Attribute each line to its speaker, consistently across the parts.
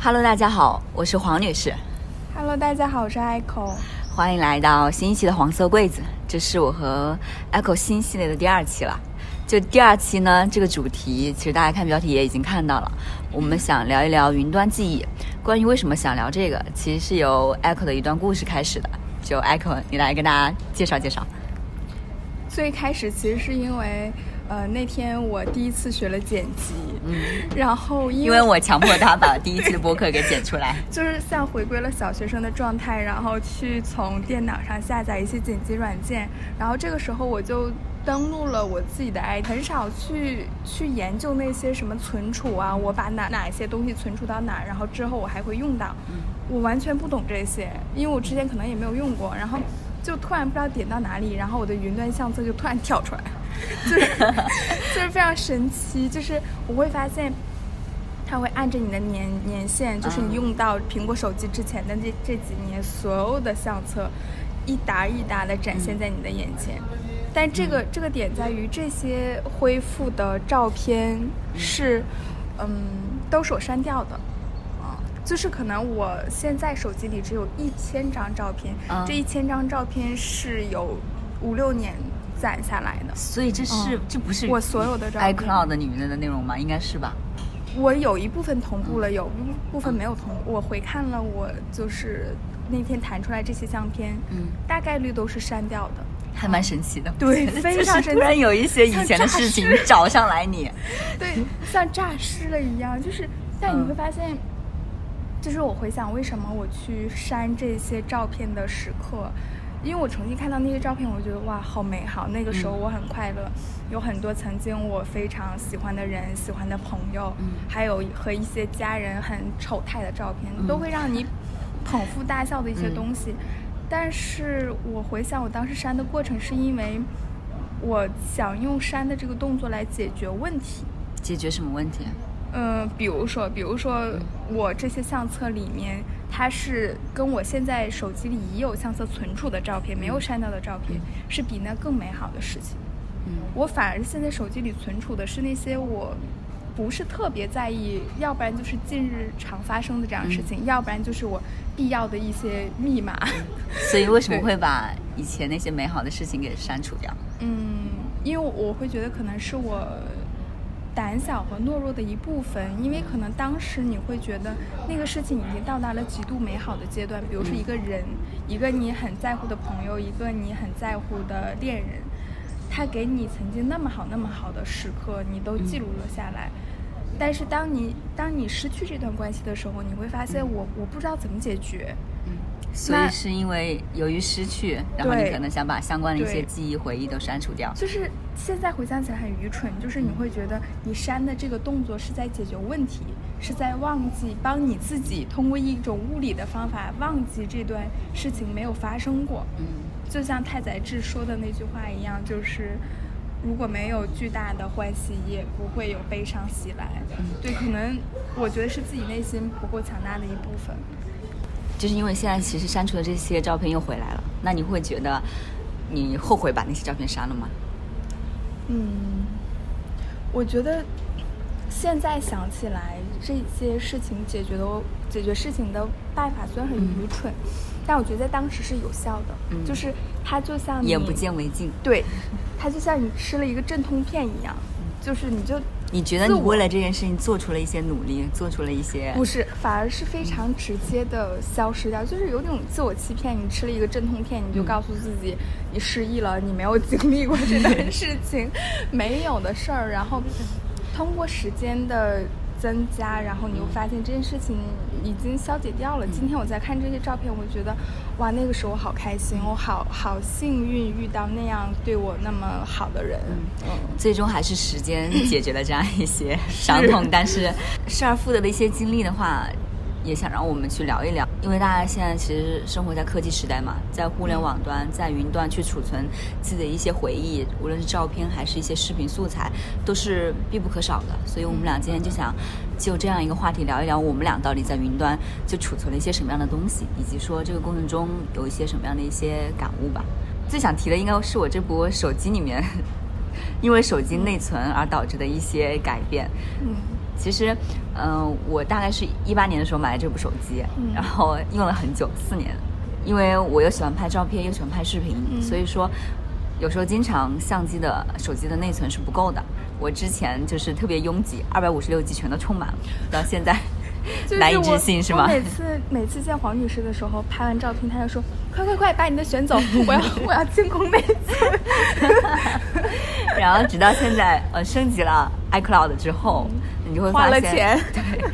Speaker 1: Hello，大家好，我是黄女士。
Speaker 2: Hello，大家好，我是 Echo。
Speaker 1: 欢迎来到新一期的黄色柜子，这是我和 Echo 新系列的第二期了。就第二期呢，这个主题其实大家看标题也已经看到了，我们想聊一聊云端记忆。关于为什么想聊这个，其实是由 Echo 的一段故事开始的。就 Echo，你来跟大家介绍介绍。
Speaker 2: 最开始其实是因为。呃，那天我第一次学了剪辑，嗯，然后
Speaker 1: 因为我强迫他把第一期的播客给剪出来，
Speaker 2: 就是像回归了小学生的状态，然后去从电脑上下载一些剪辑软件，然后这个时候我就登录了我自己的 i，很少去去研究那些什么存储啊，我把哪哪一些东西存储到哪，然后之后我还会用到，我完全不懂这些，因为我之前可能也没有用过，然后就突然不知道点到哪里，然后我的云端相册就突然跳出来。就是就是非常神奇，就是我会发现，它会按着你的年年限，就是你用到苹果手机之前的这这几年所有的相册，一沓一沓的展现在你的眼前。但这个这个点在于，这些恢复的照片是，嗯，都是我删掉的，啊，就是可能我现在手机里只有一千张照片，这一千张照片是有五六年。攒下来的，
Speaker 1: 所以这是这不是
Speaker 2: 我所有的照片
Speaker 1: ，iCloud 里面的内容吗？应该是吧。
Speaker 2: 我有一部分同步了，有一部分没有同。我回看了，我就是那天弹出来这些相片，嗯，大概率都是删掉的，
Speaker 1: 还蛮神奇的。
Speaker 2: 对，非常神奇。突
Speaker 1: 然有一些以前的事情找上来，你
Speaker 2: 对，像诈尸了一样。就是，但你会发现，就是我回想为什么我去删这些照片的时刻。因为我重新看到那些照片，我觉得哇，好美好。那个时候我很快乐，有很多曾经我非常喜欢的人、喜欢的朋友，还有和一些家人很丑态的照片，都会让你捧腹大笑的一些东西。但是我回想我当时删的过程，是因为我想用删的这个动作来解决问题。
Speaker 1: 解决什么问题？
Speaker 2: 嗯，比如说，比如说我这些相册里面。它是跟我现在手机里已有相册存储的照片，没有删掉的照片，是比那更美好的事情。嗯，我反而现在手机里存储的是那些我不是特别在意，要不然就是近日常发生的这样的事情，要不然就是我必要的一些密码。
Speaker 1: 所以为什么会把以前那些美好的事情给删除掉？
Speaker 2: 嗯，因为我会觉得可能是我。胆小和懦弱的一部分，因为可能当时你会觉得那个事情已经到达了极度美好的阶段，比如说一个人，一个你很在乎的朋友，一个你很在乎的恋人，他给你曾经那么好那么好的时刻，你都记录了下来。但是当你当你失去这段关系的时候，你会发现我我不知道怎么解决。
Speaker 1: 所以是因为由于失去，然后你可能想把相关的一些记忆回忆都删除掉。
Speaker 2: 就是现在回想起来很愚蠢，就是你会觉得你删的这个动作是在解决问题，是在忘记帮你自己通过一种物理的方法忘记这段事情没有发生过。嗯，就像太宰治说的那句话一样，就是如果没有巨大的欢喜，也不会有悲伤袭来。对，可能我觉得是自己内心不够强大的一部分。
Speaker 1: 就是因为现在其实删除的这些照片又回来了，那你会觉得你后悔把那些照片删了吗？
Speaker 2: 嗯，我觉得现在想起来这些事情解决的解决事情的办法虽然很愚蠢，但我觉得在当时是有效的。就是它就像
Speaker 1: 眼不见为净，
Speaker 2: 对，它就像你吃了一个镇痛片一样，就是你就。
Speaker 1: 你觉得你为了这件事情做出了一些努力，做出了一些
Speaker 2: 不是，反而是非常直接的消失掉，就是有种自我欺骗。你吃了一个镇痛片，你就告诉自己你失忆了，你没有经历过这件 事情，没有的事儿。然后通过时间的。增加，然后你又发现这件事情已经消解掉了。今天我在看这些照片，我觉得，哇，那个时候好开心，我好好幸运遇到那样对我那么好的人。
Speaker 1: 嗯，最终还是时间解决了这样一些伤痛，但是失而复得的一些经历的话。也想让我们去聊一聊，因为大家现在其实生活在科技时代嘛，在互联网端、在云端去储存自己的一些回忆，无论是照片还是一些视频素材，都是必不可少的。所以我们俩今天就想就这样一个话题聊一聊，我们俩到底在云端就储存了一些什么样的东西，以及说这个过程中有一些什么样的一些感悟吧。最想提的应该是我这部手机里面，因为手机内存而导致的一些改变。嗯。其实，嗯、我大概是一八年的时候买了这部手机，
Speaker 2: 嗯
Speaker 1: 然后用了很久，四年。因为我又喜欢拍照片，又喜欢拍视频，
Speaker 2: 嗯
Speaker 1: 所以说有时候经常相机的手机的内存是不够的。我之前就是特别拥挤，二百五十六 G 全都充满了，到现在
Speaker 2: 就是
Speaker 1: 难以置
Speaker 2: 我
Speaker 1: 信是吗？
Speaker 2: 我每次每次见黄女士的时候，拍完照片，她就说：“快快快，把你的选走，我要我要清空内存。
Speaker 1: 然后直到现在，呃，升级了 iCloud 之后，你就会发
Speaker 2: 花了
Speaker 1: 现，
Speaker 2: 钱
Speaker 1: 对，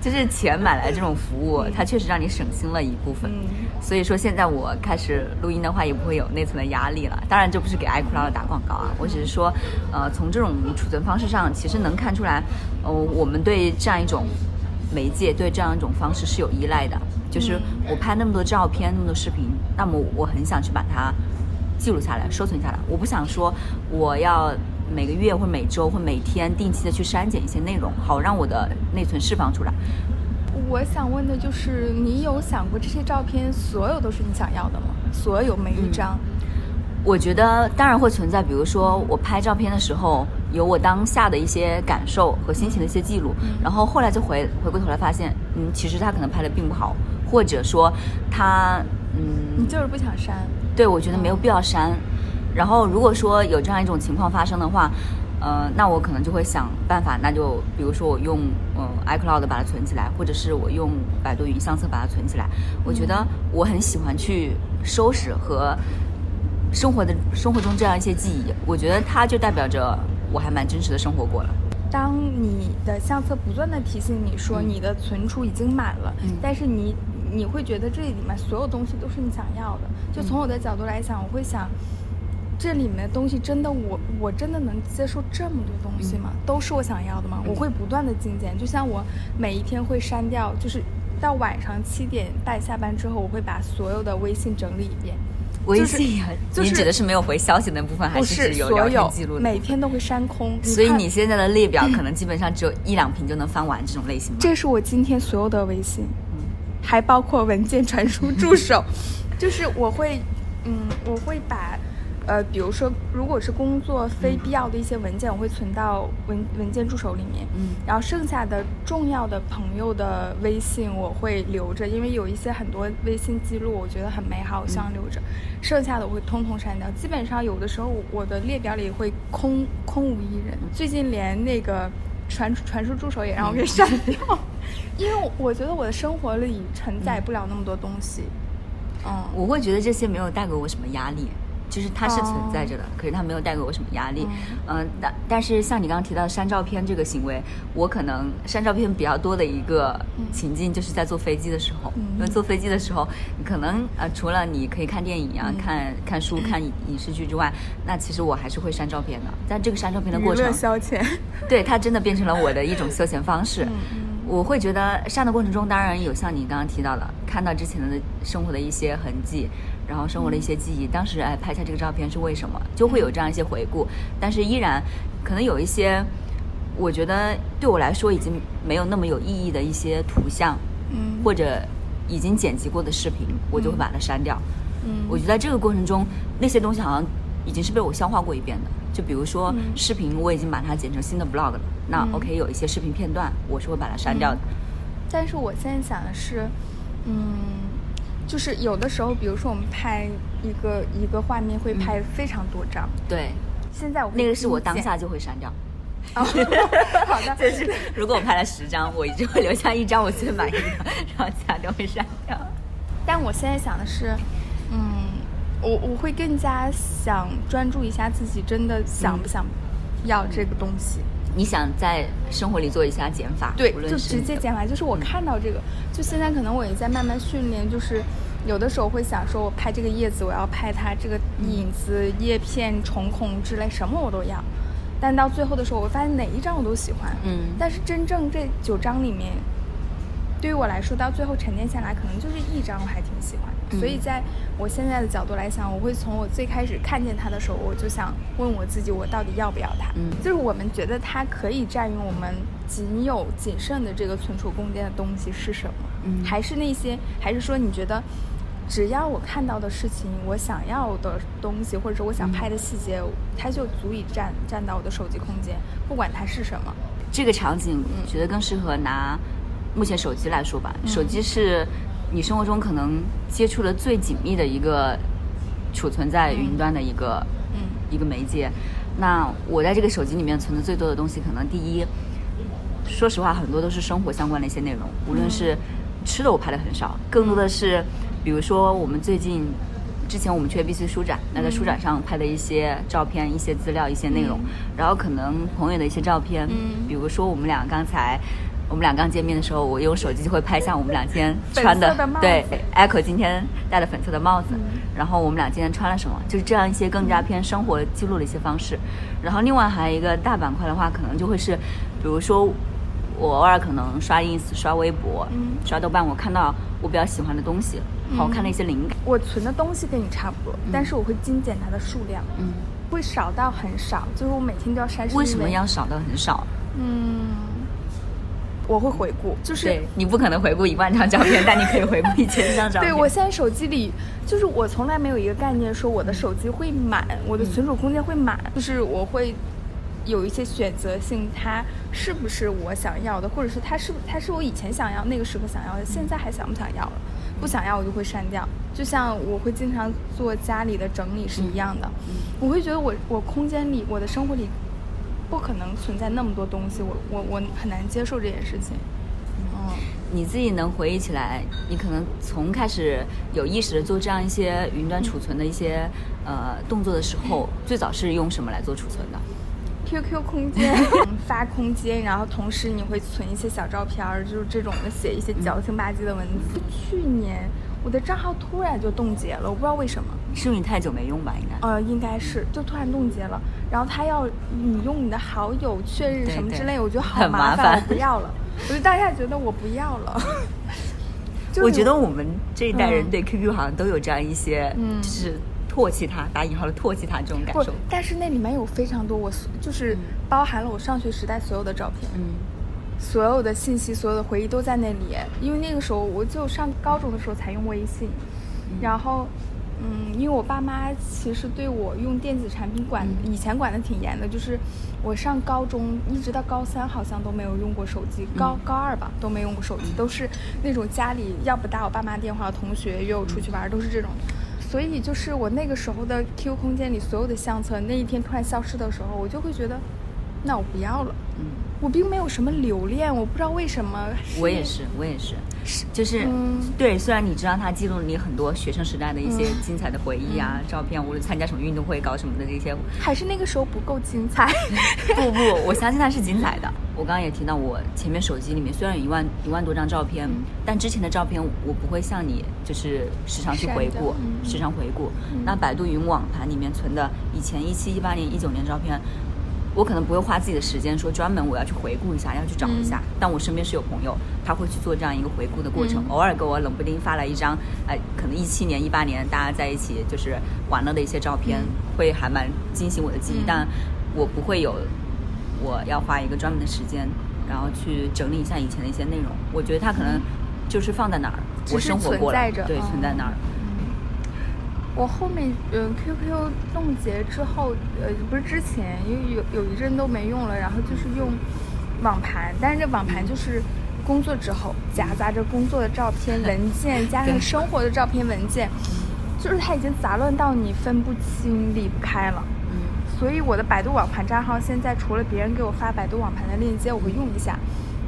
Speaker 1: 就是钱买来这种服务，它确实让你省心了一部分。
Speaker 2: 嗯
Speaker 1: 所以说现在我开始录音的话，也不会有内存的压力了。当然，这不是给 iCloud 打广告啊，我只是说，呃，从这种储存方式上，其实能看出来，呃，我们对这样一种媒介，对这样一种方式是有依赖的。就是我拍那么多照片，那么多视频，那么我很想去把它记录下来、收存下来。我不想说我要每个月或每周或每天定期的去删减一些内容，好让我的内存释放出来。
Speaker 2: 我想问的就是，你有想过这些照片所有都是你想要的吗？所有每一张？
Speaker 1: 我觉得当然会存在，比如说我拍照片的时候，有我当下的一些感受和心情的一些记录，然后后来就回回过头来发现，嗯，其实他可能拍的并不好，或者说他，嗯，
Speaker 2: 你就是不想删？
Speaker 1: 对，我觉得没有必要删。然后如果说有这样一种情况发生的话，呃，那我可能就会想办法，那就比如说我用嗯、呃 iCloud 把它存起来，或者是我用百度云相册把它存起来。我觉得我很喜欢去收拾和生活的生活中这样一些记忆，我觉得它就代表着我还蛮真实的生活过了。
Speaker 2: 当你的相册不断的提醒你说
Speaker 1: 嗯
Speaker 2: 你的存储已经满了，
Speaker 1: 嗯
Speaker 2: 但是你你会觉得这里面所有东西都是你想要的。就从我的角度来讲，我会想，这里面的东西真的我我真的能接受这么多东西吗？都是我想要的吗？我会不断的精简，就像我每一天会删掉，就是到晚上七点半下班之后，我会把所有的微信整理一遍。
Speaker 1: 微信啊，
Speaker 2: 就是
Speaker 1: 你指的是没有回消息那部分，还是指有
Speaker 2: 所
Speaker 1: 聊天
Speaker 2: 有
Speaker 1: 记录的？
Speaker 2: 每天都会删空，
Speaker 1: 所以你现在的列表 可能基本上只有一两屏就能翻完这种类型吗？
Speaker 2: 这是我今天所有的微信，还包括文件传输助手，就是我会，嗯，我会把，呃，比如说，如果是工作非必要的一些文件，我会存到文文件助手里面，
Speaker 1: 嗯。
Speaker 2: 然后剩下的重要的朋友的微信我会留着，因为有一些很多微信记录我觉得很美好，我希望留着，剩下的我会通通删掉。基本上有的时候我的列表里会空空无一人，最近连那个传传输助手也让我给删掉，因为我我觉得我的生活里承载不了那么多东西。嗯，
Speaker 1: 我会觉得这些没有带给我什么压力，就是它是存在着的，可是它没有带给我什么压力。嗯、但但是像你刚刚提到删照片这个行为，我可能删照片比较多的一个情境就是在坐飞机的时候，
Speaker 2: 嗯
Speaker 1: 因为坐飞机的时候，可能呃除了你可以看电影啊、看看书、看影影视剧之外，那其实我还是会删照片的。但这个删照片的过程
Speaker 2: 消遣。
Speaker 1: 对它真的变成了我的一种休闲方式。
Speaker 2: 嗯
Speaker 1: 我会觉得删的过程中，当然有像你刚刚提到的，看到之前的生活的一些痕迹，然后生活的一些记忆。当时哎拍下这个照片是为什么？就会有这样一些回顾，但是依然可能有一些，我觉得对我来说已经没有那么有意义的一些图像，
Speaker 2: 嗯
Speaker 1: 或者已经剪辑过的视频，我就会把它删掉。
Speaker 2: 嗯
Speaker 1: 我觉得在这个过程中，那些东西好像已经是被我消化过一遍的。就比如说
Speaker 2: 嗯
Speaker 1: 视频，我已经把它剪成新的 vlog 了。那
Speaker 2: 嗯
Speaker 1: OK，有一些视频片段，我是会把它删掉的。
Speaker 2: 但是我现在想的是，嗯，就是有的时候，比如说我们拍一个一个画面会拍非常多张，
Speaker 1: 对，
Speaker 2: 现在我
Speaker 1: 那个是我当下就会删掉。
Speaker 2: 哦，好的，
Speaker 1: 就是如果我拍了十张，我就会留下一张我最满意的，然后其他都会删掉。
Speaker 2: 但我现在想的是，嗯，我我会更加想专注一下自己真的想不想要这个东西。
Speaker 1: 你想在生活里做一下减法，
Speaker 2: 对就是直接减法。就是我看到这个，就现在可能我也在慢慢训练，就是有的时候会想说，我拍这个叶子，我要拍它这个影子、叶片、虫孔之类，什么我都要。但到最后的时候，我发现哪一张我都喜欢。
Speaker 1: 嗯
Speaker 2: 但是真正这九张里面，对于我来说，到最后沉淀下来，可能就是一张我还挺喜欢的。
Speaker 1: 嗯
Speaker 2: 所以在我现在的角度来想，我会从我最开始看见它的时候，我就想问我自己，我到底要不要它？
Speaker 1: 嗯
Speaker 2: 就是我们觉得它可以占用我们仅有仅剩的这个存储空间的东西是什么？
Speaker 1: 嗯
Speaker 2: 还是那些，还是说你觉得？只要我看到的事情，我想要的东西，或者是我想拍的细节，它就足以占占到我的手机空间，不管它是什么。
Speaker 1: 这个场景觉得更适合拿目前手机来说吧。手机是你生活中可能接触的最紧密的一个储存在云端的一个一个媒介。那我在这个手机里面存的最多的东西，可能第一，说实话，很多都是生活相关的一些内容，无论是吃的我拍的很少，更多的是，比如说我们最近之前我们去 ABC 书展，那在书展上拍的一些照片、一些资料、一些内容，然后可能朋友的一些照片，比如说我们俩刚才。我们俩刚见面的时候，我用手机就会拍下我们俩今天穿的，对，Echo 今天戴的粉色的帽子，然后我们俩今天穿了什么，就是这样一些更加偏生活记录的一些方式。然后另外还有一个大板块的话，可能就会是，比如说我偶尔可能刷 ins、刷微博、刷豆瓣，我看到我比较喜欢的东西，好看的一些灵感。
Speaker 2: 我存的东西跟你差不多，但是我会精简它的数量，嗯，会少到很少，就是我每天都要筛。
Speaker 1: 为什么要少到很少？嗯。
Speaker 2: 我会回顾，就是
Speaker 1: 你不可能回顾一万张照片，但你可以回顾一千张照片。
Speaker 2: 对我现在手机里，就是我从来没有一个概念说我的手机会满，我的存储空间会满，就是我会有一些选择性，它是不是我想要的，或者是它是它是我以前想要那个时刻想要的，现在还想不想要了？不想要我就会删掉。就像我会经常做家里的整理是一样的，我会觉得我我空间里我的生活里。不可能存在那么多东西，我我我很难接受这件事情。
Speaker 1: 嗯，你自己能回忆起来，你可能从开始有意识的做这样一些云端储存的一些呃动作的时候，最早是用什么来做储存的
Speaker 2: ？QQ 空间发空间，然后同时你会存一些小照片儿，就是这种的，写一些矫情吧唧的文字。去年。我的账号突然就冻结了，我不知道为什么，
Speaker 1: 是因为你太久没用吧？应该，
Speaker 2: 呃，应该是，就突然冻结了。然后他要你用你的好友确认什么之类，我觉得好麻烦，我不要了。我就当下觉得我不要了。
Speaker 1: 我觉得我们这一代人对 QQ 好像都有这样一些，就是唾弃它，打引号的唾弃它这种感受。
Speaker 2: 但是那里面有非常多，我就是包含了我上学时代所有的照片。嗯。所有的信息，所有的回忆都在那里。因为那个时候我就上高中的时候才用微信，然后，嗯，因为我爸妈其实对我用电子产品管以前管的挺严的，就是我上高中一直到高三好像都没有用过手机，高高二吧都没用过手机，都是那种家里要不打我爸妈电话，同学约我出去玩都是这种。所以就是我那个时候的 QQ 空间里所有的相册，那一天突然消失的时候，我就会觉得，那我不要了。嗯。我并没有什么留恋，我不知道为什么。
Speaker 1: 我也是，我也是，是就是，对。虽然你知道它记录了你很多学生时代的一些精彩的回忆啊、照片，无论参加什么运动会、搞什么的这些，
Speaker 2: 还是那个时候不够精彩。
Speaker 1: 不不，我相信它是精彩的。我刚刚也提到，我前面手机里面虽然有一万一万多张照片，但之前的照片我不会像你，就是时常去回顾，时常回顾。那百度云网盘里面存的以前一七、一八年、一九年照片。我可能不会花自己的时间说专门我要去回顾一下，要去找一下。但我身边是有朋友，他会去做这样一个回顾的过程，偶尔给我冷不丁发来一张，哎，可能一七年、一八年大家在一起就是玩了的一些照片，会还蛮惊醒我的记忆。但我不会有我要花一个专门的时间，然后去整理一下以前的一些内容。我觉得它可能就是放在哪儿，我生活过了，对，存在那儿。
Speaker 2: 我后面嗯，QQ 冻结之后，呃，不是之前，因为有有一阵都没用了，然后就是用网盘，但是这网盘就是工作之后夹杂着工作的照片 文件，加上生活的照片文件，就是它已经杂乱到你分不清、离不开了。嗯，所以我的百度网盘账号现在除了别人给我发百度网盘的链接，我会用一下，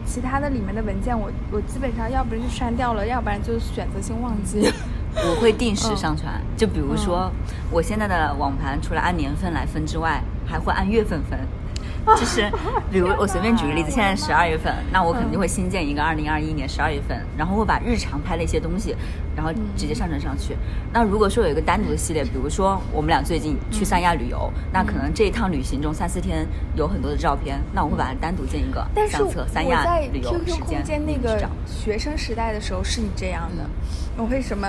Speaker 2: 其他的里面的文件我我基本上要不然就删掉了，要不然就选择性忘记。
Speaker 1: 我会定时上传，就比如说，我现在的网盘除了按年份来分之外，还会按月份分。就是，比如我随便举个例子，现在十二月份，那我肯定就会新建一个二零二一年十二月份，然后会把日常拍的一些东西，然后直接上传上去。那如果说有一个单独的系列，比如说我们俩最近去三亚旅游，那可能这一趟旅行中三四天有很多的照片，那我会把它单独建一个相册。三亚旅游时间。
Speaker 2: 空间那个学生时代的时候是你这样的，我会什么？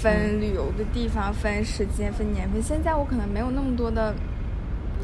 Speaker 2: 分旅游的地方，分时间，分年份。现在我可能没有那么多的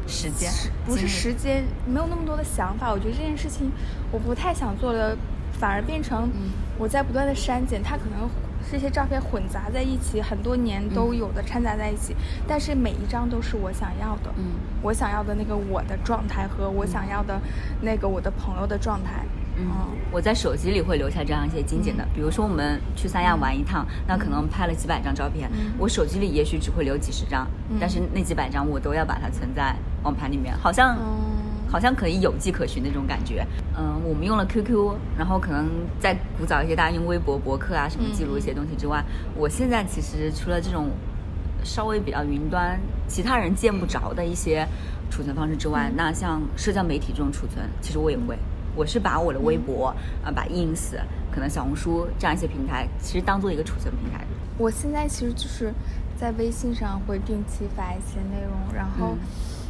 Speaker 1: 时间，
Speaker 2: 不是时间，没有那么多的想法。我觉得这件事情我不太想做了，反而变成我在不断的删减。它可能这些照片混杂在一起，很多年都有的掺杂在一起，但是每一张都是我想要的，
Speaker 1: 嗯
Speaker 2: 我想要的那个我的状态和我想要的那个我的朋友的状态，
Speaker 1: 嗯，我在手机里会留下这样一些精简的，
Speaker 2: 嗯。
Speaker 1: 比如说我们去三亚玩一趟，那可能拍了几百张照片，
Speaker 2: 嗯。
Speaker 1: 我手机里也许只会留几十张，
Speaker 2: 嗯。
Speaker 1: 但是那几百张我都要把它存在网盘里面，好像、
Speaker 2: 嗯
Speaker 1: 好像可以有迹可循那种感觉。嗯，我们用了 QQ，然后可能在古早一些大家用微博、博客啊什么记录一些东西之外，我现在其实除了这种稍微比较云端，其他人见不着的一些储存方式之外，那像社交媒体这种储存，其实我也会。我是把我的微博啊、把 ins、可能小红书这样一些平台，其实当做一个储存平台。
Speaker 2: 我现在其实就是在微信上会定期发一些内容，然后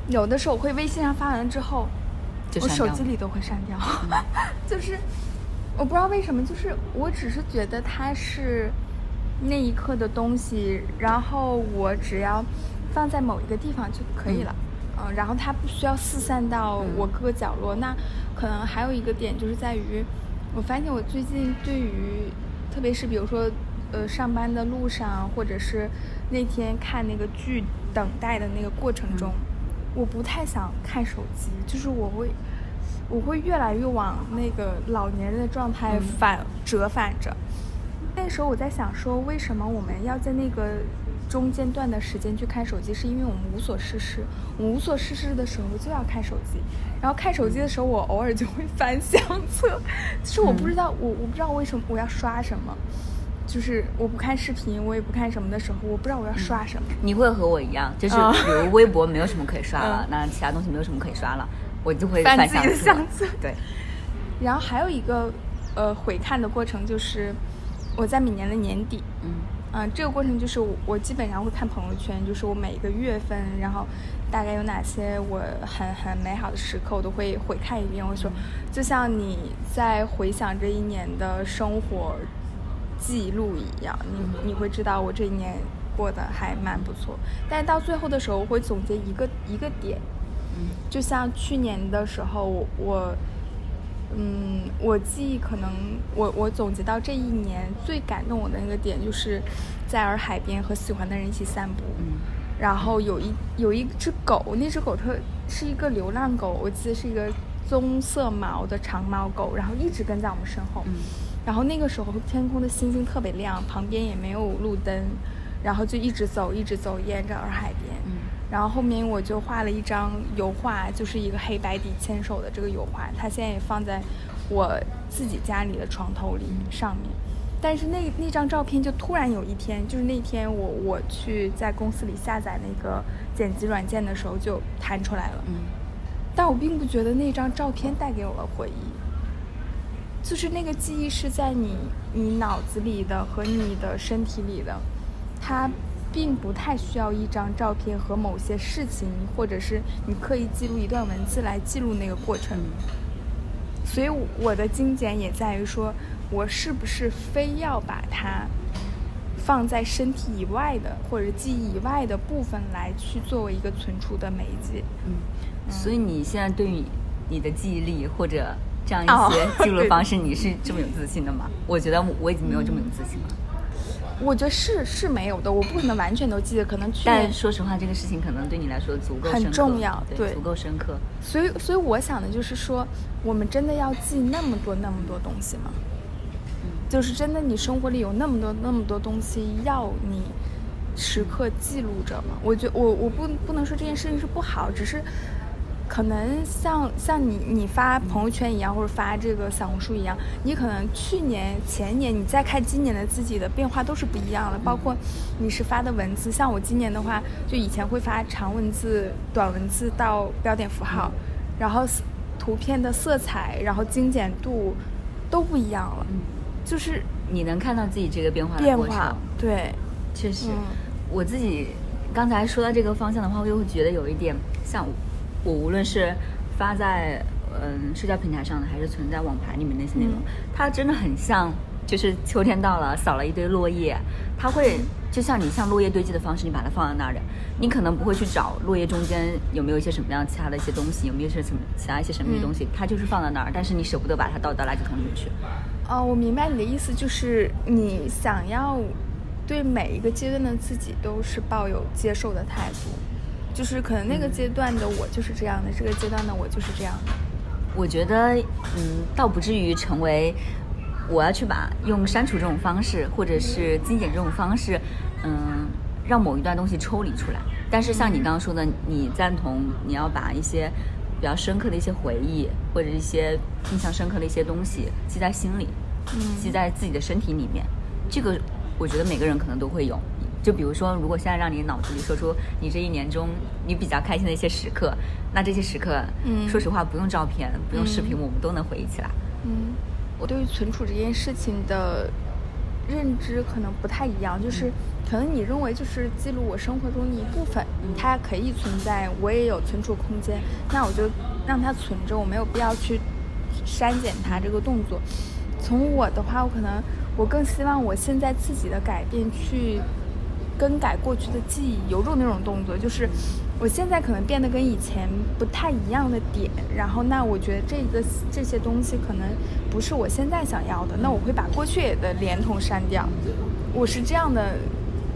Speaker 2: 有的时候我会微信上发完了之后，我手机里都会删掉，就是我不知道为什么，就是我只是觉得它是那一刻的东西，然后我只要放在某一个地方就可以了。嗯，然后它不需要四散到我各个角落。那可能还有一个点就是在于，我发现我最近对于，特别是比如说，呃，上班的路上，或者是那天看那个剧等待的那个过程中，我不太想看手机，就是我会，我会越来越往那个老年人的状态反、折返着。那时候我在想说，为什么我们要在那个中间段的时间去看手机？是因为我们无所事事，我无所事事的时候就要看手机。然后看手机的时候，我偶尔就会翻相册，其实我不知道，我我不知道为什么我要刷什么，就是我不看视频，我也不看什么的时候，我不知道我要刷什么。
Speaker 1: 你会和我一样，就是
Speaker 2: 啊
Speaker 1: 比如微博没有什么可以刷了，
Speaker 2: 嗯
Speaker 1: 那其他东西没有什么可以刷了，我就会
Speaker 2: 翻自己的
Speaker 1: 相册。
Speaker 2: 相册
Speaker 1: 对，
Speaker 2: 然后还有一个呃回看的过程，就是我在每年的年底，
Speaker 1: 嗯
Speaker 2: 嗯，这个过程就是我我基本上会看朋友圈，就是我每个月份，然后大概有哪些我很很美好的时刻，我都会回看一遍。我说，就像你在回想这一年的生活记录一样，你你会知道我这一年过得还蛮不错。但是到最后的时候，我会总结一个一个点，
Speaker 1: 嗯
Speaker 2: 就像去年的时候，我我，嗯，我记忆可能我我总结到这一年最感动我的那个点，就是在洱海边和喜欢的人一起散步，
Speaker 1: 嗯
Speaker 2: 然后有一有一只狗，那只狗特是一个流浪狗，我记得是一个棕色毛的长毛狗，然后一直跟在我们身后。
Speaker 1: 嗯
Speaker 2: 然后那个时候天空的星星特别亮，旁边也没有路灯，然后就一直走，一直走，沿着洱海边。
Speaker 1: 嗯
Speaker 2: 然后后面我就画了一张油画，就是一个黑白底牵手的这个油画，它现在也放在我自己家里的床头里上面。但是那那张照片就突然有一天，就是那天我我去在公司里下载那个剪辑软件的时候就弹出来了。
Speaker 1: 嗯
Speaker 2: 但我并不觉得那张照片带给我了回忆，就是那个记忆是在你你脑子里的和你的身体里的，它并不太需要一张照片和某些事情，或者是你刻意记录一段文字来记录那个过程。所以我的精简也在于说，我是不是非要把它放在身体以外的或者记忆以外的部分来去作为一个存储的媒介。
Speaker 1: 嗯，所以你现在对于你的记忆力或者这样
Speaker 2: 哦
Speaker 1: 一些记录方式，你是这么有自信的吗？我觉得我已经没有这么有自信了。
Speaker 2: 我觉得是是没有的，我不可能完全都记得，可能去年
Speaker 1: 但说实话，这个事情可能对你来说足够
Speaker 2: 很重要
Speaker 1: 对，
Speaker 2: 对
Speaker 1: 足够深刻。
Speaker 2: 所以，所以我想的就是说，我们真的要记那么多那么多东西吗？就是真的，你生活里有那么多那么多东西要你时刻记录着吗？我觉我我不不能说这件事情是不好，只是可能像像你你发朋友圈一样，或者发这个小红书一样，你可能去年前年你再看今年的自己的变化都是不一样的，包括你是发的文字，像我今年的话，就以前会发长文字、短文字到标点符号，然后图片的色彩，然后精简度都不一样了，就是
Speaker 1: 你能看到自己这个变化的
Speaker 2: 变化，对，
Speaker 1: 确实，
Speaker 2: 嗯。
Speaker 1: 我自己刚才说到这个方向的话，我又会觉得有一点像我无论是发在嗯社交平台上的，还是存在网盘里面那些内容，
Speaker 2: 嗯。
Speaker 1: 它真的很像，就是秋天到了，扫了一堆落叶，它会就像你像落叶堆积的方式，你把它放在那儿的，你可能不会去找落叶中间有没有一些什么样其他的一些东西，有没有一些什么其他一些神秘的东西，它就是放在那儿，但是你舍不得把它倒到垃圾桶里面去。
Speaker 2: 哦，我明白你的意思，就是你想要对每一个阶段的自己都是抱有接受的态度，就是可能那个阶段的我就是这样的，这个阶段的我就是这样的。
Speaker 1: 我觉得，嗯，倒不至于成为我要去把用删除这种方式，或者是精简这种方式，嗯，让某一段东西抽离出来。但是像你刚刚说的，你赞同你要把一些比较深刻的一些回忆，或者一些印象深刻的一些东西记在心里，
Speaker 2: 嗯
Speaker 1: 记在自己的身体里面。这个我觉得每个人可能都会有。就比如说，如果现在让你脑子里说出你这一年中你比较开心的一些时刻，那这些时刻，
Speaker 2: 嗯
Speaker 1: 说实话不用照片，不用视频，我们都能回忆起来。
Speaker 2: 嗯，我对于存储这件事情的认知可能不太一样，就是可能你认为就是记录我生活中的一部分，它可以存在，我也有存储空间，那我就让它存着，我没有必要去删减它这个动作。从我的话，我可能我更希望我现在自己的改变去更改过去的记忆，有种那种动作，就是我现在可能变得跟以前不太一样的点，然后那我觉得这个这些东西可能不是我现在想要的，那我会把过去的连同删掉。我是这样的。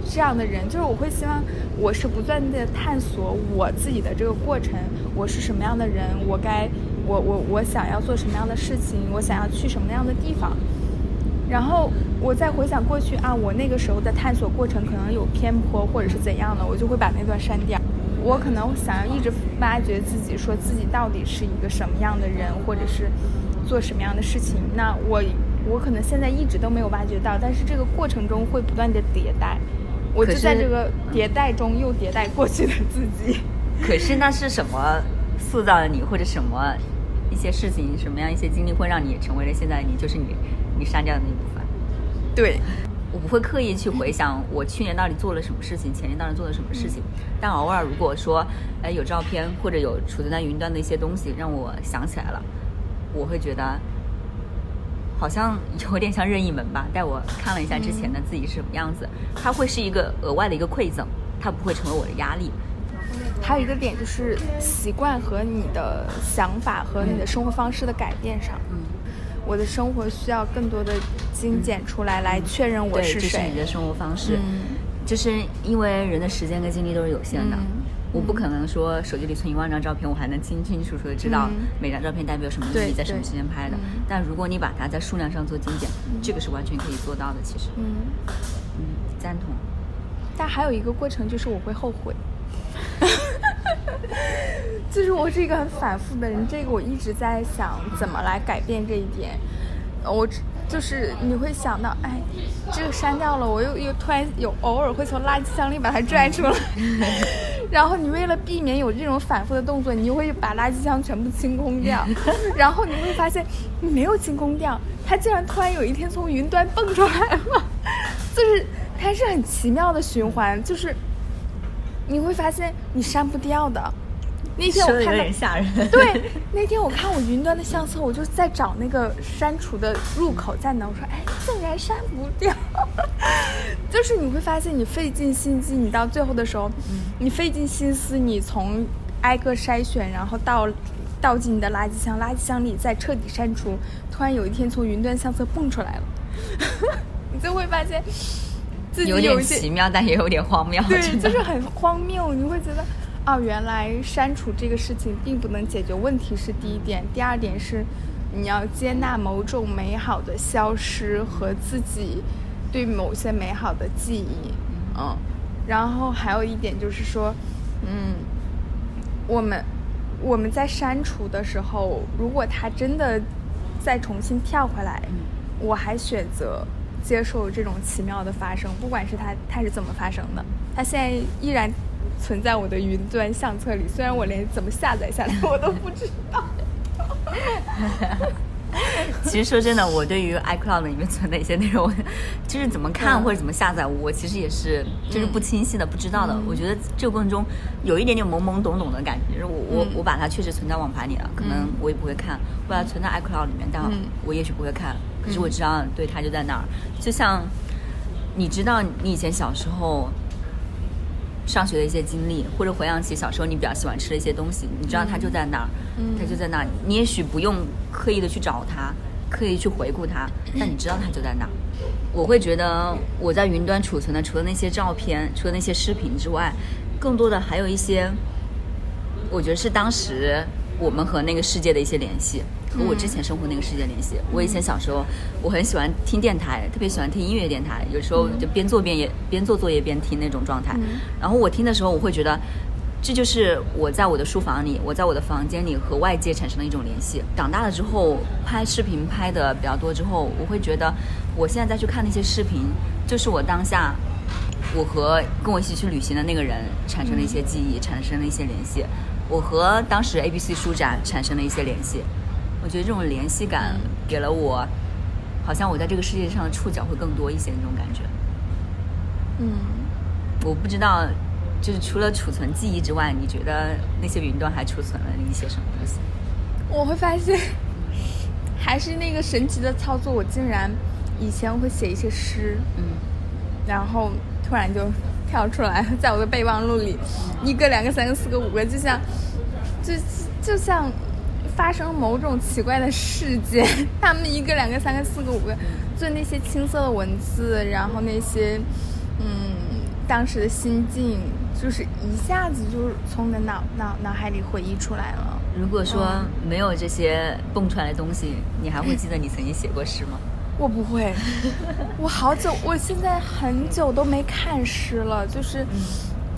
Speaker 2: 这样的人，就是我会希望我是不断的探索我自己的这个过程，我是什么样的人，我该我我我想要做什么样的事情，我想要去什么样的地方，然后我再回想过去啊，我那个时候的探索过程可能有偏颇或者是怎样的，我就会把那段删掉。我可能想要一直挖掘自己，说自己到底是一个什么样的人，或者是做什么样的事情。那我我可能现在一直都没有挖掘到，但是这个过程中会不断的迭代。我就在这个迭代中又迭代过去的自己。
Speaker 1: 可是那是什么塑造了你，或者什么一些事情，什么样一些经历会让你成为了现在的你，就是你你删掉的那一部分。
Speaker 2: 对，
Speaker 1: 我不会刻意去回想我去年到底做了什么事情，前年到底做了什么事情。但偶尔如果说，哎，有照片或者有储存在云端的一些东西让我想起来了，我会觉得。好像有点像任意门吧，带我看了一下之前的自己是什么样子。它会是一个额外的一个馈赠，它不会成为我的压力。
Speaker 2: 还有一个点就是习惯和你的想法和你的生活方式的改变上。
Speaker 1: 嗯，
Speaker 2: 我的生活需要更多的精简出来，来确认我是谁。
Speaker 1: 这是你的生活方式。
Speaker 2: 嗯，
Speaker 1: 就是因为人的时间跟精力都是有限的。
Speaker 2: 嗯
Speaker 1: 我不可能说手机里存一万张照片，我还能清清楚楚的知道每张照片代表什么意义，在什么时间拍的。但如果你把它在数量上做精简，这个是完全可以做到的。其实，
Speaker 2: 嗯
Speaker 1: 嗯，赞同。
Speaker 2: 但还有一个过程就是我会后悔，就是我是一个很反复的人，这个我一直在想怎么来改变这一点。我就是你会想到，哎，这个删掉了，我又又突然有偶尔会从垃圾箱里把它拽出来，然后你为了避免有这种反复的动作，你就会把垃圾箱全部清空掉，然后你会发现你没有清空掉，它竟然突然有一天从云端蹦出来了，就是它是很奇妙的循环，就是你会发现你删不掉的。那天我看
Speaker 1: 有点吓人。
Speaker 2: 对，那天我看我云端的相册，我就在找那个删除的入口在哪。我说，哎，竟然删不掉。就是你会发现，你费尽心机，你到最后的时候，
Speaker 1: 嗯、
Speaker 2: 你费尽心思，你从挨个筛选，然后到倒进你的垃圾箱，垃圾箱里再彻底删除。突然有一天，从云端相册蹦出来了，你就会发现自己
Speaker 1: 有
Speaker 2: 点
Speaker 1: 奇妙，但也有点荒谬。
Speaker 2: 对，就是很荒谬。你会觉得。哦，原来删除这个事情并不能解决问题是第一点，第二点是你要接纳某种美好的消失和自己对某些美好的记忆，嗯，然后还有一点就是说，嗯，我们我们在删除的时候，如果它真的再重新跳回来，我还选择接受这种奇妙的发生，不管是它它是怎么发生的，它现在依然。存在我的云端相册里，虽然我连怎么下载下来 我都不知道。
Speaker 1: 其实说真的，我对于 iCloud 里面存的一些内容，就是怎么看或者怎么下载，我其实也是就是不清晰的、不知道的。我觉得这个过程中有一点点懵懵懂懂的感觉，就是我我我把它确实存在网盘里了，可能我也不会看；我把它存在 iCloud 里面，但我也许不会看。可是我知道，对它就在那儿。就像你知道，你以前小时候。上学的一些经历，或者回想起小时候你比较喜欢吃的一些东西，你知道它就在那儿，
Speaker 2: 嗯、
Speaker 1: 它就在那儿。你也许不用刻意的去找它，刻意去回顾它，但你知道它就在那儿。我会觉得我在云端储存的，除了那些照片，除了那些视频之外，更多的还有一些，我觉得是当时我们和那个世界的一些联系，和我之前生活那个世界联系。我以前小时候，我很喜欢听电台，特别喜欢听音乐电台，有时候就边做边也边做作业边听那种状态。然后我听的时候，我会觉得。这就是我在我的书房里，我在我的房间里和外界产生的一种联系。长大了之后，拍视频拍的比较多之后，我会觉得，我现在再去看那些视频，就是我当下，我和跟我一起去旅行的那个人产生了一些记忆，产生了一些联系。我和当时 A B C 书展产生了一些联系。我觉得这种联系感给了我，好像我在这个世界上的触角会更多一些那种感觉。
Speaker 2: 嗯，
Speaker 1: 我不知道。就是除了储存记忆之外，你觉得那些云端还储存了一些什么东西？
Speaker 2: 我会发现，还是那个神奇的操作。我竟然以前会写一些诗，嗯，然后突然就跳出来，在我的备忘录里，一个、两个、三个、四个、五个，就像就就像发生某种奇怪的事件。他们一个、两个、三个、四个、五个，就那些青涩的文字，然后那些嗯当时的心境。就是一下子就从你的脑脑脑海里回忆出来了。
Speaker 1: 如果说没有这些蹦出来的东西，你还会记得你曾经写过诗吗？
Speaker 2: 我不会，我好久，我现在很久都没看诗了。就是，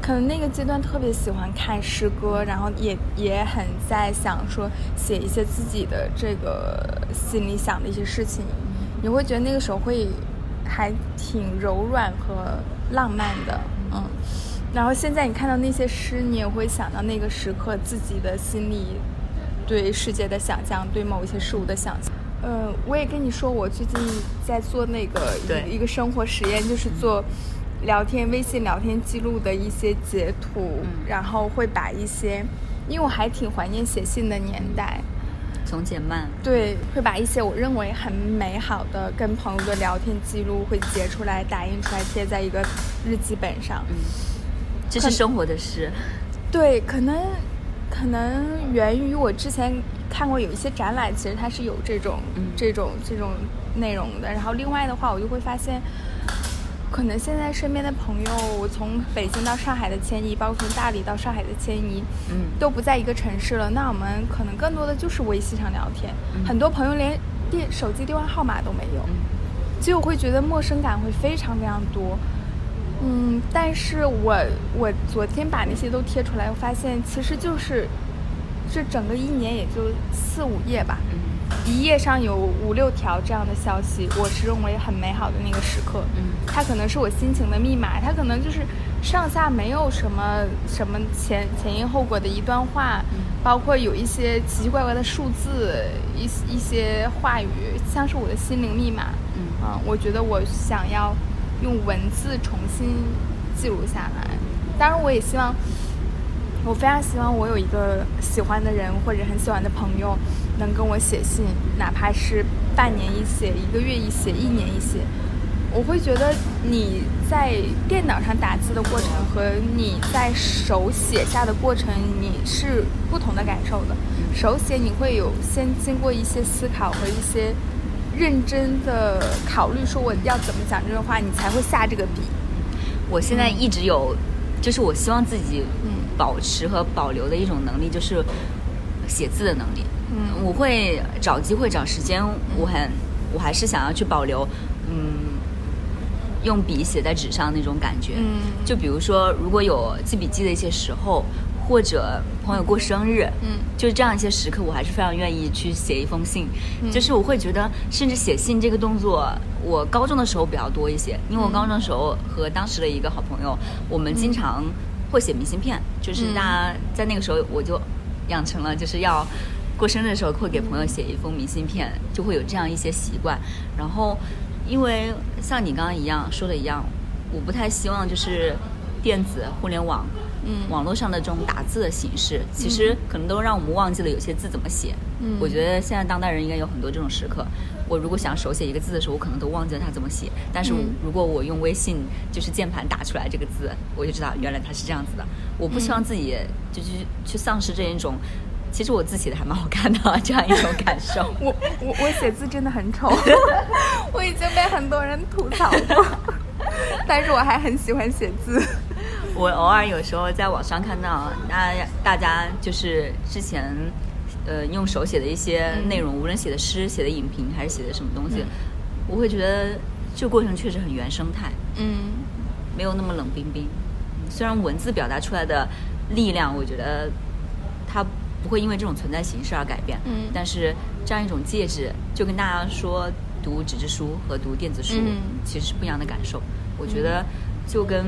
Speaker 2: 可能那个阶段特别喜欢看诗歌，然后也也很在想说写一些自己的这个心里想的一些事情。你会觉得那个时候会还挺柔软和浪漫的，嗯。然后现在你看到那些诗，你也会想到那个时刻自己的心里对世界的想象，对某一些事物的想象。呃，我也跟你说，我最近在做那个一个生活实验，就是做聊天微信聊天记录的一些截图，然后会把一些，因为我还挺怀念写信的年代。
Speaker 1: 从前慢。
Speaker 2: 对，会把一些我认为很美好的跟朋友的聊天记录会截出来，打印出来贴在一个日记本上。
Speaker 1: 嗯。这是生活的事，
Speaker 2: 对，可能可能源于我之前看过有一些展览，其实它是有这种这种这种内容的。然后另外的话，我就会发现，可能现在身边的朋友，我从北京到上海的迁移，包括从大理到上海的迁移，嗯，都不在一个城市了。那我们可能更多的就是微信上聊天，很多朋友连电手机电话号码都没有，所以我会觉得陌生感会非常非常多。嗯，但是我我昨天把那些都贴出来，我发现其实就是这整个一年也就四五页吧，一页上有五六条这样的消息，我是认为很美好的那个时刻。嗯，它可能是我心情的密码，它可能就是上下没有什么什么前前因后果的一段话，包括有一些奇奇怪怪的数字，一一些话语，像是我的心灵密码。嗯，我觉得我想要。用文字重新记录下来，当然我也希望，我非常希望我有一个喜欢的人或者很喜欢的朋友，能跟我写信，哪怕是半年一写、一个月一写、一年一写。我会觉得你在电脑上打字的过程和你在手写下的过程，你是不同的感受的。手写你会有先经过一些思考和一些。认真的考虑说我要怎么讲这个话，你才会下这个笔。
Speaker 1: 我现在一直有，就是我希望自己保持和保留的一种能力，就是写字的能力。嗯，我会找机会找时间，我很，我还是想要去保留，嗯，用笔写在纸上那种感觉。嗯，就比如说，如果有记笔记的一些时候。或者朋友过生日，嗯，就是这样一些时刻，我还是非常愿意去写一封信。就是我会觉得，甚至写信这个动作，我高中的时候比较多一些，因为我高中的时候和当时的一个好朋友，我们经常会写明信片。就是大家在那个时候，我就养成了就是要过生日的时候会给朋友写一封明信片，就会有这样一些习惯。然后，因为像你刚刚一样说的一样，我不太希望就是电子互联网。嗯，网络上的这种打字的形式，其实可能都让我们忘记了有些字怎么写。嗯，我觉得现在当代人应该有很多这种时刻。我如果想手写一个字的时候，我可能都忘记了它怎么写。但是如果我用微信，就是键盘打出来这个字，我就知道原来它是这样子的。我不希望自己就去去丧失这一种其实我字写的还蛮好看的，这样一种感受。
Speaker 2: 我我我写字真的很丑，我已经被很多人吐槽过，但是我还很喜欢写字。
Speaker 1: 我偶尔有时候在网上看到那大家就是之前呃用手写的一些内容，无论写的诗、写的影评还是写的什么东西，我会觉得这个过程确实很原生态，
Speaker 2: 嗯，
Speaker 1: 没有那么冷冰冰。虽然文字表达出来的力量，我觉得它不会因为这种存在形式而改变，
Speaker 2: 嗯
Speaker 1: 但是这样一种介质，就跟大家说读纸质书和读电子书、
Speaker 2: 嗯
Speaker 1: 其实是不一样的感受。我觉得就跟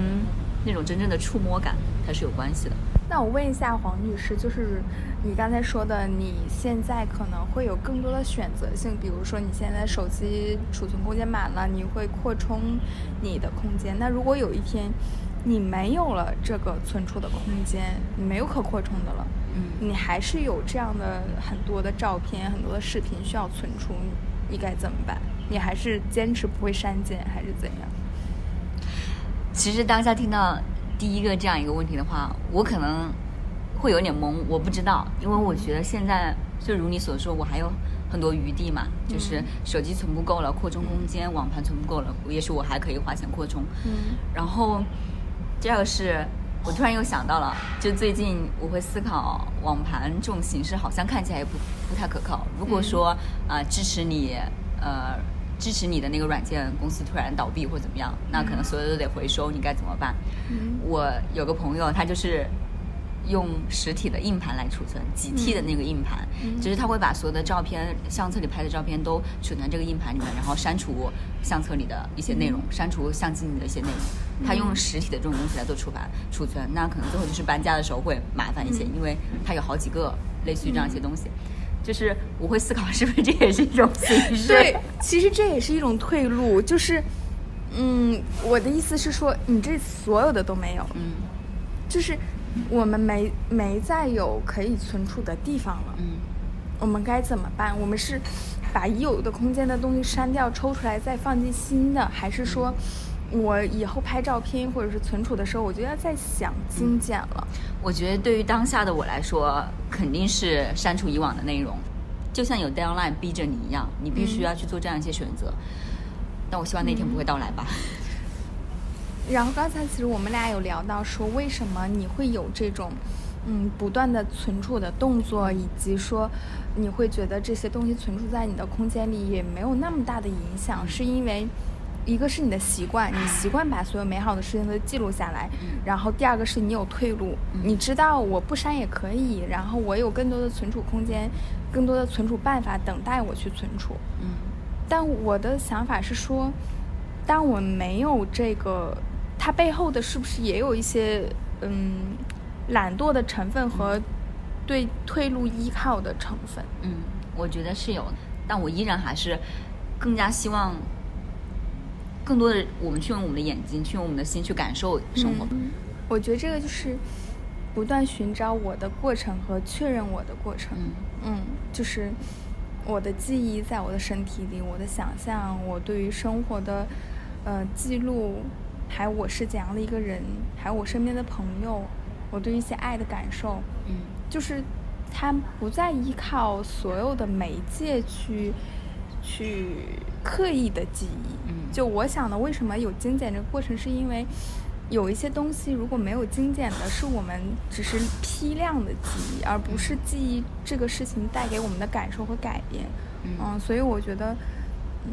Speaker 1: 那种真正的触摸感它是有关系的。
Speaker 2: 那我问一下黄女士，就是你刚才说的，你现在可能会有更多的选择性，比如说你现在手机储存空间满了，你会扩充你的空间。那如果有一天你没有了这个存储的空间，你没有可扩充的了，
Speaker 1: 嗯
Speaker 2: 你还是有这样的很多的照片、很多的视频需要存储，你该怎么办？你还是坚持不会删减，还是怎样？
Speaker 1: 其实当下听到第一个这样一个问题的话，我可能会有点懵，我不知道，因为我觉得现在就如你所说，我还有很多余地嘛，就是手机存不够了，扩充空间，网盘存不够了，也许我还可以花钱扩充。
Speaker 2: 嗯
Speaker 1: 然后第二个是，我突然又想到了，就最近我会思考网盘这种形式好像看起来也不不太可靠。如果说啊、呃支持你呃支持你的那个软件公司突然倒闭或怎么样，那可能所有都得回收，你该怎么办？
Speaker 2: 嗯
Speaker 1: 我有个朋友，他就是用实体的硬盘来储存几 T 的那个硬盘，
Speaker 2: 嗯
Speaker 1: 就是他会把所有的照片、相册里拍的照片都储存这个硬盘里面，然后删除相册里的一些内容，删除相机里的一些内容。他用实体的这种东西来做储盘储存，那可能最后就是搬家的时候会麻烦一些，因为它有好几个类似于这样一些东西。就是我会思考，是不是这也是一种形式？
Speaker 2: 对，其实这也是一种退路，就是，嗯，我的意思是说，你这所有的都没有，
Speaker 1: 嗯
Speaker 2: 就是我们没没再有可以存储的地方了，
Speaker 1: 嗯
Speaker 2: 我们该怎么办？我们是把已有的空间的东西删掉，抽出来再放进新的，还是说？我以后拍照片或者是存储的时候，我就要再想精简了。
Speaker 1: 我觉得对于当下的我来说，肯定是删除以往的内容，就像有 deadline 逼着你一样，你必须要去做这样一些选择。但我希望那天不会到来吧。
Speaker 2: 然后刚才其实我们俩有聊到说，为什么你会有这种嗯不断的存储的动作，以及说你会觉得这些东西存储在你的空间里也没有那么大的影响，是因为一个是你的习惯，你习惯把所有美好的事情都记录下来，然后第二个是你有退路，你知道我不删也可以，然后我有更多的存储空间，更多的存储办法等待我去存储。
Speaker 1: 嗯。
Speaker 2: 但我的想法是说，当我没有这个，它背后的是不是也有一些嗯懒惰的成分和对退路依靠的成分？
Speaker 1: 嗯，我觉得是有，但我依然还是更加希望更多的我们去用我们的眼睛，去用我们的心去感受生活。
Speaker 2: 嗯我觉得这个就是不断寻找我的过程和确认我的过程。
Speaker 1: 嗯
Speaker 2: 嗯，就是我的记忆在我的身体里，我的想象，我对于生活的呃记录，还有我是怎样的一个人，还有我身边的朋友，我对一些爱的感受，
Speaker 1: 嗯
Speaker 2: 就是他不再依靠所有的媒介去去刻意的记忆。
Speaker 1: 嗯
Speaker 2: 就我想的，为什么有精简这个过程，是因为有一些东西如果没有精简的，是我们只是批量的记忆，而不是记忆这个事情带给我们的感受和改变。
Speaker 1: 嗯
Speaker 2: 所以我觉得，嗯，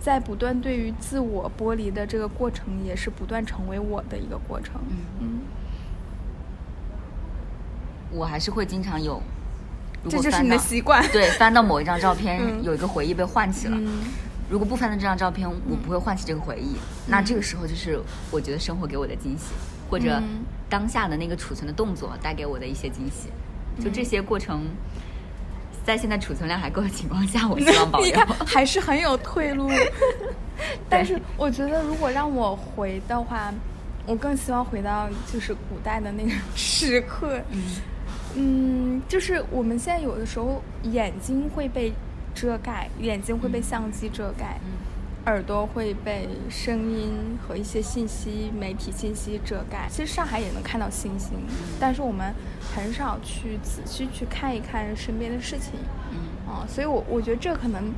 Speaker 2: 在不断对于自我剥离的这个过程，也是不断成为我的一个过程。
Speaker 1: 嗯
Speaker 2: 嗯，
Speaker 1: 我还是会经常有，
Speaker 2: 这就是你的习惯。
Speaker 1: 对，翻到某一张照片，
Speaker 2: 嗯
Speaker 1: 有一个回忆被唤起了。
Speaker 2: 嗯
Speaker 1: 如果不翻到这张照片，我不会唤起这个回忆。那这个时候就是我觉得生活给我的惊喜，或者
Speaker 2: 嗯
Speaker 1: 当下的那个储存的动作带给我的一些惊喜。就
Speaker 2: 嗯
Speaker 1: 这些过程，在现在储存量还够的情况下，我希望保
Speaker 2: 你。看还是很有退路。但是我觉得，如果让我回的话，我更希望回到就是古代的那个 时刻。
Speaker 1: 嗯
Speaker 2: 嗯，就是我们现在有的时候眼睛会被遮盖，眼睛会被相机遮盖，
Speaker 1: 嗯
Speaker 2: 耳朵会被声音和一些信息、媒体信息遮盖。其实上海也能看到星星，但是我们很少去仔细去看一看身边的事情。嗯，啊，所以我我觉得这可能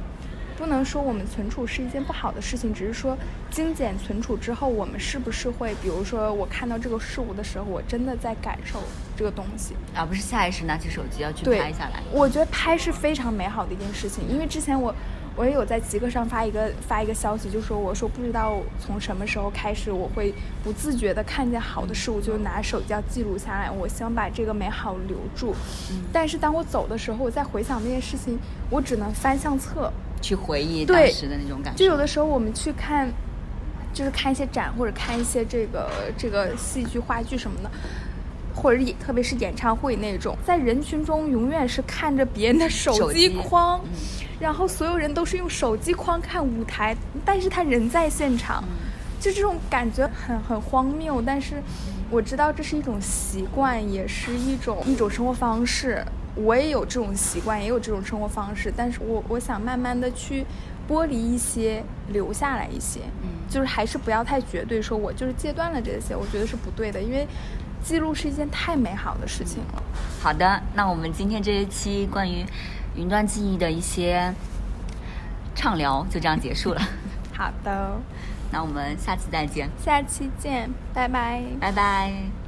Speaker 2: 不能说我们存储是一件不好的事情，只是说精简存储之后，我们是不是会，比如说我看到这个事物的时候，我真的在感受这个东西，
Speaker 1: 而不是下意识拿起手机要去拍下来。
Speaker 2: 我觉得拍是非常美好的一件事情，因为之前我。我也有在极客上发一个发一个消息，就说我说不知道从什么时候开始，我会不自觉的看见好的事物就拿手机要记录下来，我希望把这个美好留住。但是当我走的时候，我再回想那件事情，我只能翻相册
Speaker 1: 去回忆当时的那种感
Speaker 2: 觉。就有的时候我们去看，就是看一些展或者看一些这个这个戏剧话剧什么的。或者特别是演唱会那种，在人群中永远是看着别人的手机框，然后所有人都是用手机框看舞台，但是他人在现场，就这种感觉很很荒谬。但是我知道这是一种习惯，也是一种一种生活方式。我也有这种习惯，也有这种生活方式，但是我我想慢慢的去剥离一些，留下来一些，嗯，就是还是不要太绝对，说我就是戒断了这些，我觉得是不对的，因为。记录是一件太美好的事情了。
Speaker 1: 好的，那我们今天这一期关于云端记忆的一些畅聊就这样结束了。
Speaker 2: 好的，
Speaker 1: 那我们下期再见。
Speaker 2: 下期见，拜拜，
Speaker 1: 拜拜。